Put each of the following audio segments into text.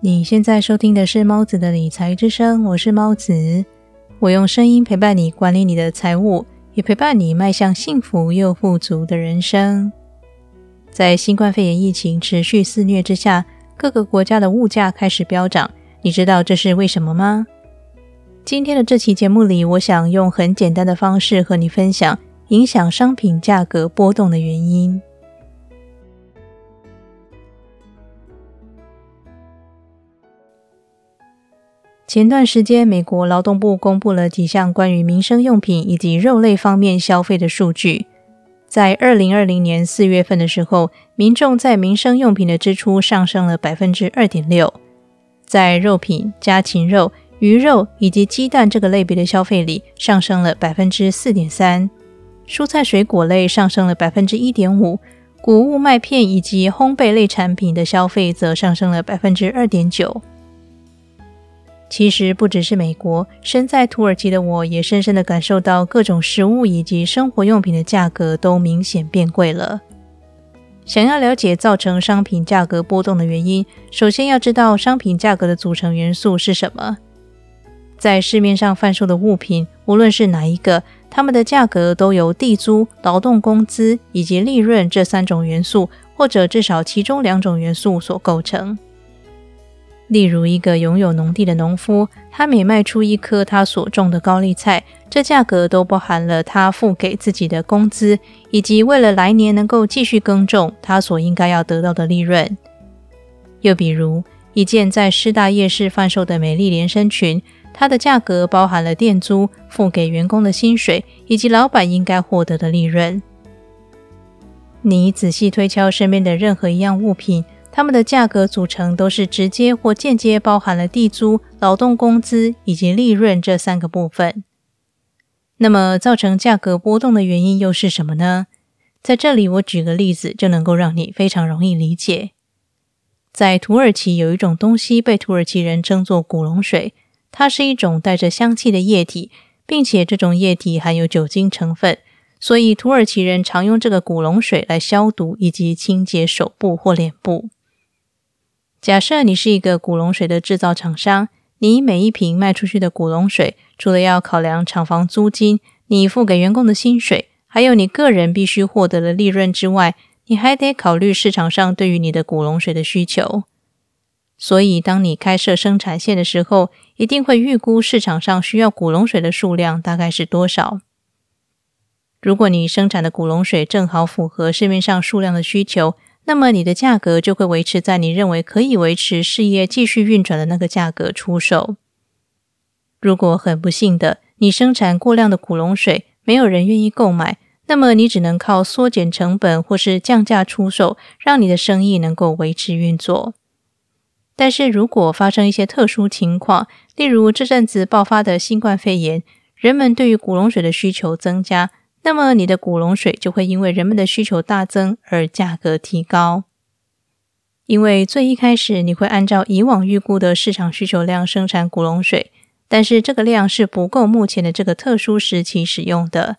你现在收听的是猫子的理财之声，我是猫子，我用声音陪伴你管理你的财务，也陪伴你迈向幸福又富足的人生。在新冠肺炎疫情持续肆虐之下，各个国家的物价开始飙涨，你知道这是为什么吗？今天的这期节目里，我想用很简单的方式和你分享影响商品价格波动的原因。前段时间，美国劳动部公布了几项关于民生用品以及肉类方面消费的数据。在二零二零年四月份的时候，民众在民生用品的支出上升了百分之二点六，在肉品、家禽肉、鱼肉以及鸡蛋这个类别的消费里上升了百分之四点三，蔬菜水果类上升了百分之一点五，谷物麦片以及烘焙类产品的消费则上升了百分之二点九。其实不只是美国，身在土耳其的我也深深的感受到各种食物以及生活用品的价格都明显变贵了。想要了解造成商品价格波动的原因，首先要知道商品价格的组成元素是什么。在市面上贩售的物品，无论是哪一个，它们的价格都由地租、劳动工资以及利润这三种元素，或者至少其中两种元素所构成。例如，一个拥有农地的农夫，他每卖出一颗他所种的高丽菜，这价格都包含了他付给自己的工资，以及为了来年能够继续耕种，他所应该要得到的利润。又比如，一件在师大夜市贩售的美丽连身裙，它的价格包含了店租、付给员工的薪水，以及老板应该获得的利润。你仔细推敲身边的任何一样物品。它们的价格组成都是直接或间接包含了地租、劳动工资以及利润这三个部分。那么，造成价格波动的原因又是什么呢？在这里，我举个例子就能够让你非常容易理解。在土耳其有一种东西被土耳其人称作古龙水，它是一种带着香气的液体，并且这种液体含有酒精成分，所以土耳其人常用这个古龙水来消毒以及清洁手部或脸部。假设你是一个古龙水的制造厂商，你每一瓶卖出去的古龙水，除了要考量厂房租金、你付给员工的薪水，还有你个人必须获得的利润之外，你还得考虑市场上对于你的古龙水的需求。所以，当你开设生产线的时候，一定会预估市场上需要古龙水的数量大概是多少。如果你生产的古龙水正好符合市面上数量的需求，那么你的价格就会维持在你认为可以维持事业继续运转的那个价格出售。如果很不幸的你生产过量的古龙水，没有人愿意购买，那么你只能靠缩减成本或是降价出售，让你的生意能够维持运作。但是如果发生一些特殊情况，例如这阵子爆发的新冠肺炎，人们对于古龙水的需求增加。那么你的古龙水就会因为人们的需求大增而价格提高，因为最一开始你会按照以往预估的市场需求量生产古龙水，但是这个量是不够目前的这个特殊时期使用的。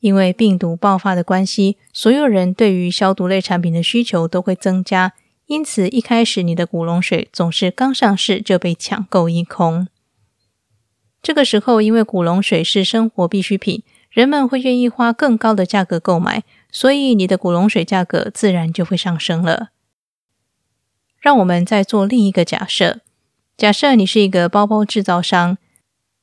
因为病毒爆发的关系，所有人对于消毒类产品的需求都会增加，因此一开始你的古龙水总是刚上市就被抢购一空。这个时候，因为古龙水是生活必需品。人们会愿意花更高的价格购买，所以你的古龙水价格自然就会上升了。让我们再做另一个假设：假设你是一个包包制造商，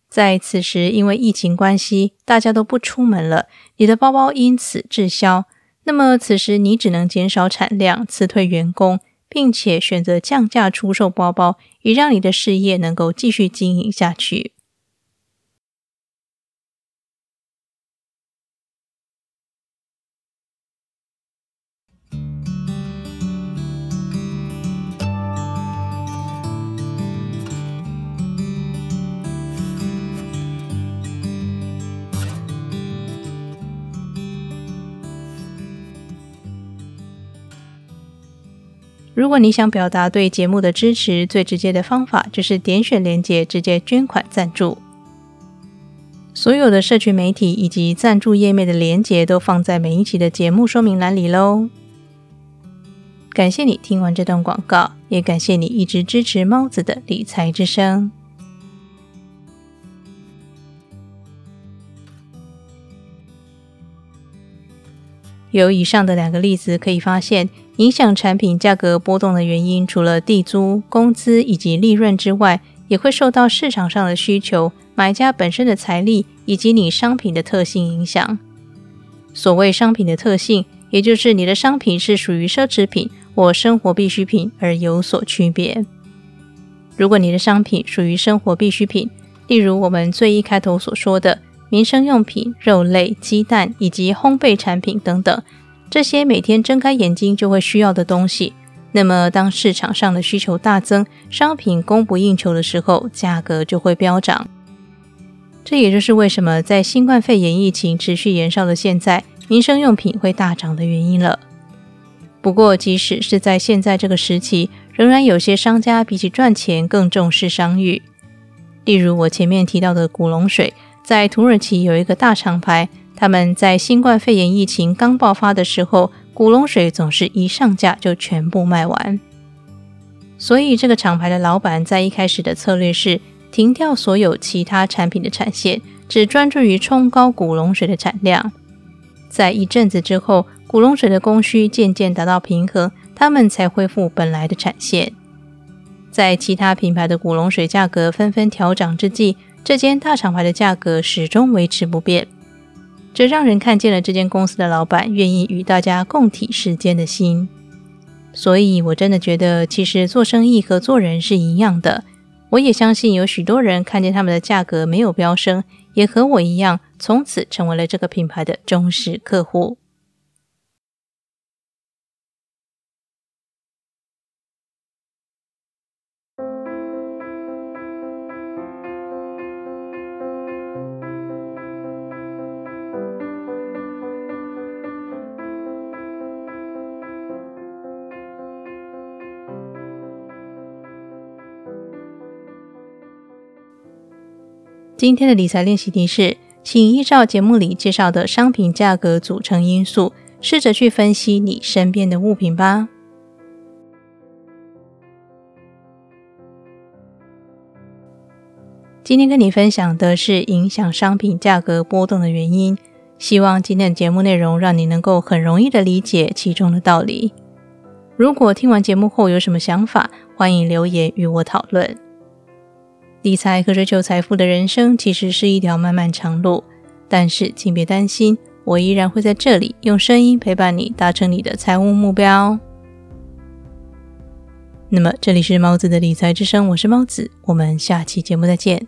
在此时因为疫情关系，大家都不出门了，你的包包因此滞销。那么此时你只能减少产量、辞退员工，并且选择降价出售包包，以让你的事业能够继续经营下去。如果你想表达对节目的支持，最直接的方法就是点选链接直接捐款赞助。所有的社群媒体以及赞助页面的链接都放在每一期的节目说明栏里喽。感谢你听完这段广告，也感谢你一直支持猫子的理财之声。由以上的两个例子可以发现，影响产品价格波动的原因，除了地租、工资以及利润之外，也会受到市场上的需求、买家本身的财力以及你商品的特性影响。所谓商品的特性，也就是你的商品是属于奢侈品或生活必需品而有所区别。如果你的商品属于生活必需品，例如我们最一开头所说的。民生用品、肉类、鸡蛋以及烘焙产品等等，这些每天睁开眼睛就会需要的东西。那么，当市场上的需求大增，商品供不应求的时候，价格就会飙涨。这也就是为什么在新冠肺炎疫情持续延烧的现在，民生用品会大涨的原因了。不过，即使是在现在这个时期，仍然有些商家比起赚钱更重视商誉。例如我前面提到的古龙水。在土耳其有一个大厂牌，他们在新冠肺炎疫情刚爆发的时候，古龙水总是一上架就全部卖完。所以这个厂牌的老板在一开始的策略是停掉所有其他产品的产线，只专注于冲高古龙水的产量。在一阵子之后，古龙水的供需渐渐达到平衡，他们才恢复本来的产线。在其他品牌的古龙水价格纷纷调涨之际，这间大厂牌的价格始终维持不变，这让人看见了这间公司的老板愿意与大家共体时间的心。所以，我真的觉得，其实做生意和做人是一样的。我也相信有许多人看见他们的价格没有飙升，也和我一样，从此成为了这个品牌的忠实客户。今天的理财练习题是，请依照节目里介绍的商品价格组成因素，试着去分析你身边的物品吧。今天跟你分享的是影响商品价格波动的原因，希望今天的节目内容让你能够很容易的理解其中的道理。如果听完节目后有什么想法，欢迎留言与我讨论。理财和追求财富的人生其实是一条漫漫长路，但是请别担心，我依然会在这里用声音陪伴你，达成你的财务目标。那么，这里是猫子的理财之声，我是猫子，我们下期节目再见。